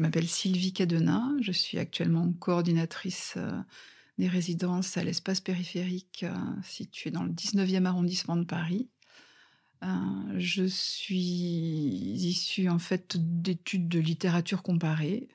Je m'appelle Sylvie Cadenin, je suis actuellement coordinatrice des résidences à l'espace périphérique situé dans le 19e arrondissement de Paris. je suis issue en fait d'études de littérature comparée.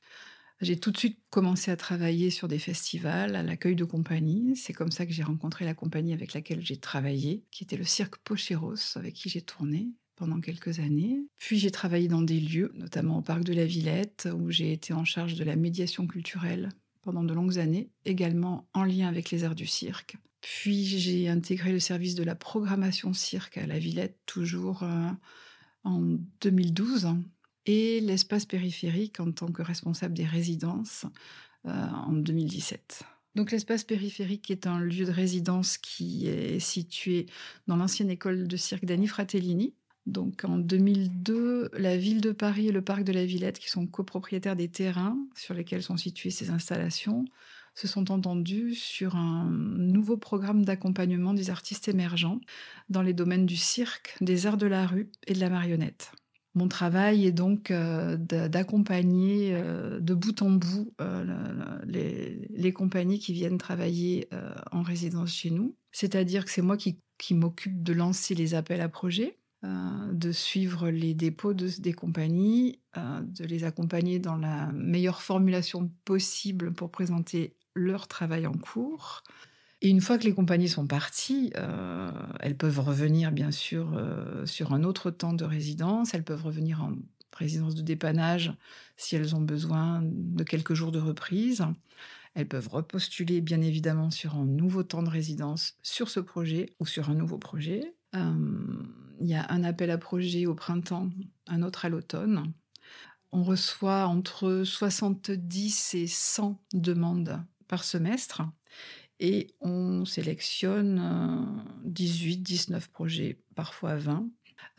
J'ai tout de suite commencé à travailler sur des festivals, à l'accueil de compagnies. C'est comme ça que j'ai rencontré la compagnie avec laquelle j'ai travaillé, qui était le Cirque Pocheros, avec qui j'ai tourné pendant quelques années. Puis j'ai travaillé dans des lieux, notamment au Parc de la Villette, où j'ai été en charge de la médiation culturelle pendant de longues années, également en lien avec les arts du cirque. Puis j'ai intégré le service de la programmation cirque à la Villette, toujours euh, en 2012, et l'espace périphérique en tant que responsable des résidences euh, en 2017. Donc l'espace périphérique est un lieu de résidence qui est situé dans l'ancienne école de cirque d'Annie Fratellini. Donc en 2002, la ville de Paris et le parc de la Villette, qui sont copropriétaires des terrains sur lesquels sont situées ces installations, se sont entendus sur un nouveau programme d'accompagnement des artistes émergents dans les domaines du cirque, des arts de la rue et de la marionnette. Mon travail est donc euh, d'accompagner euh, de bout en bout euh, les, compagnies qui viennent travailler en résidence chez nous. C'est-à-dire que c'est moi qui, m'occupe de lancer les appels à projets, de suivre les dépôts des compagnies, de les accompagner dans la meilleure formulation possible pour présenter leur travail en cours, et une fois que les compagnies sont parties, euh, elles peuvent revenir bien sûr euh, sur un autre temps de résidence, elles peuvent revenir en résidence de dépannage si elles ont besoin de quelques jours de reprise. Elles peuvent repostuler bien évidemment sur un nouveau temps de résidence sur ce projet ou sur un nouveau projet. Euh, il y a un appel à projet au printemps, un autre à l'automne. On reçoit entre 70 et 100 demandes par semestre et on sélectionne 18, 19 projets, parfois 20.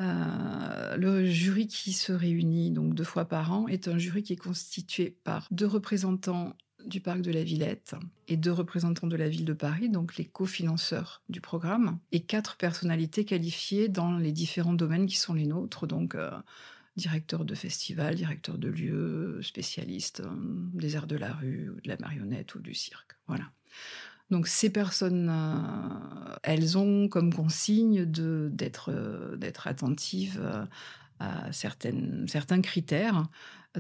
Euh, le jury qui se réunit donc deux fois par an est un jury qui est constitué par deux représentants du parc de la Villette et deux représentants de la ville de Paris, donc les cofinanceurs du programme, et quatre personnalités qualifiées dans les différents domaines qui sont les nôtres, donc euh, directeur de festival, directeur de lieu, spécialiste euh, des arts de la rue, de la marionnette ou du cirque. Voilà. Donc ces personnes, euh, elles ont comme consigne d'être euh, d'être attentives euh, à certaines, certains critères,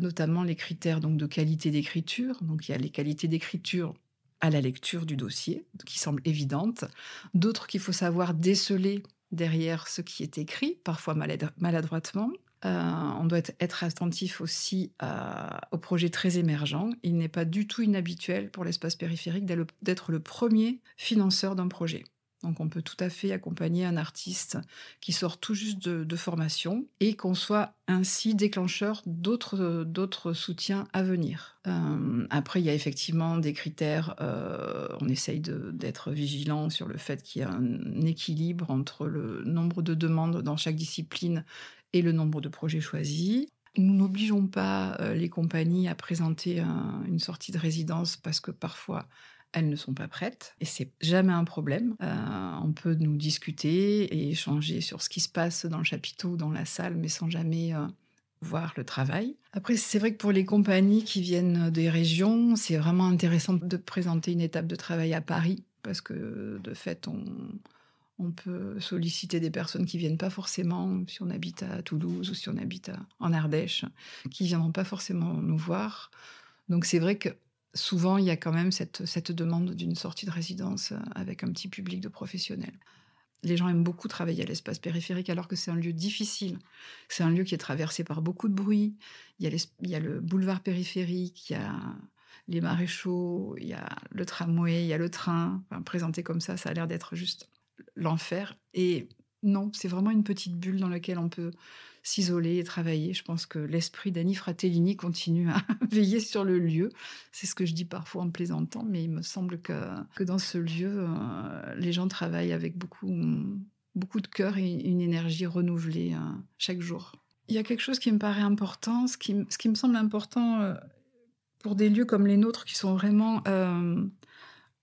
notamment les critères donc de qualité d'écriture. Donc il y a les qualités d'écriture à la lecture du dossier, qui semblent évidentes, d'autres qu'il faut savoir déceler derrière ce qui est écrit, parfois maladroitement. Euh, on doit être attentif aussi aux projets très émergents. Il n'est pas du tout inhabituel pour l'espace périphérique d'être le premier financeur d'un projet. Donc on peut tout à fait accompagner un artiste qui sort tout juste de, formation et qu'on soit ainsi déclencheur d'autres soutiens à venir. Euh, après, il y a effectivement des critères. Euh, on essaye d'être vigilant sur le fait qu'il y a un équilibre entre le nombre de demandes dans chaque discipline et le nombre de projets choisis. Nous n'obligeons pas euh, les compagnies à présenter une sortie de résidence parce que parfois elles ne sont pas prêtes et c'est jamais un problème. Euh, on peut nous discuter et échanger sur ce qui se passe dans le chapiteau dans la salle, mais sans jamais euh, voir le travail. Après, c'est vrai que pour les compagnies qui viennent des régions, c'est vraiment intéressant de présenter une étape de travail à Paris parce que de fait, on, on peut solliciter des personnes qui viennent pas forcément, si on habite à Toulouse ou si on habite en Ardèche, qui viendront pas forcément nous voir. Donc c'est vrai que souvent il y a quand même cette, demande d'une sortie de résidence avec un petit public de professionnels. Les gens aiment beaucoup travailler à l'espace périphérique alors que c'est un lieu difficile. C'est un lieu qui est traversé par beaucoup de bruit. Il y a, il y a le boulevard périphérique, il y a les maréchaux, il y a le tramway, il y a le train. présenté comme ça, ça a l'air d'être juste l'enfer. Et non, c'est vraiment une petite bulle dans laquelle on peut s'isoler et travailler. Je pense que l'esprit d'Annie Fratellini continue à veiller sur le lieu. C'est ce que je dis parfois en plaisantant, mais il me semble que, que dans ce lieu, euh, les gens travaillent avec beaucoup, beaucoup de cœur et une énergie renouvelée euh, chaque jour. Il y a quelque chose qui me paraît important, ce qui, ce qui me semble important euh, pour des lieux comme les nôtres qui sont vraiment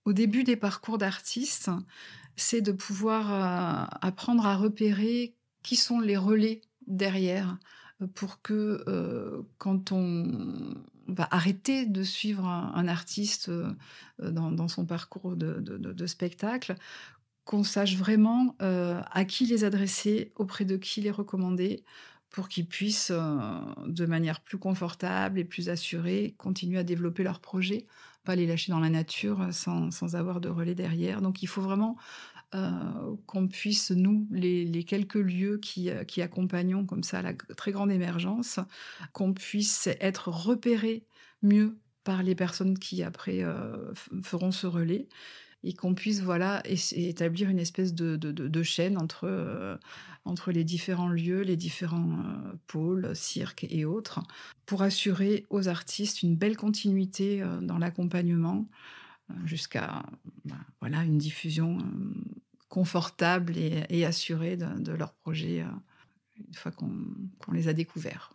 au début des parcours d'artistes, c'est de pouvoir euh, apprendre à repérer qui sont les relais derrière euh, pour que euh, quand on va arrêter de suivre un, artiste dans, son parcours de, spectacle, qu'on sache vraiment à qui les adresser, auprès de qui les recommander, pour qu'ils puissent, de manière plus confortable et plus assurée, continuer à développer leur projet, pas les lâcher dans la nature sans, sans avoir de relais derrière. Donc il faut vraiment euh, qu'on puisse, nous, les, quelques lieux qui, euh, qui, accompagnons comme ça la très grande émergence, qu'on puisse être repérés mieux par les personnes qui après euh, feront ce relais et qu'on puisse voilà établir une espèce de, de, chaîne entre, entre les différents lieux, les différents pôles, cirques et autres, pour assurer aux artistes une belle continuité dans l'accompagnement jusqu'à bah, voilà, une diffusion confortable et, assurée de, leur projet euh, une fois qu'on les a découverts.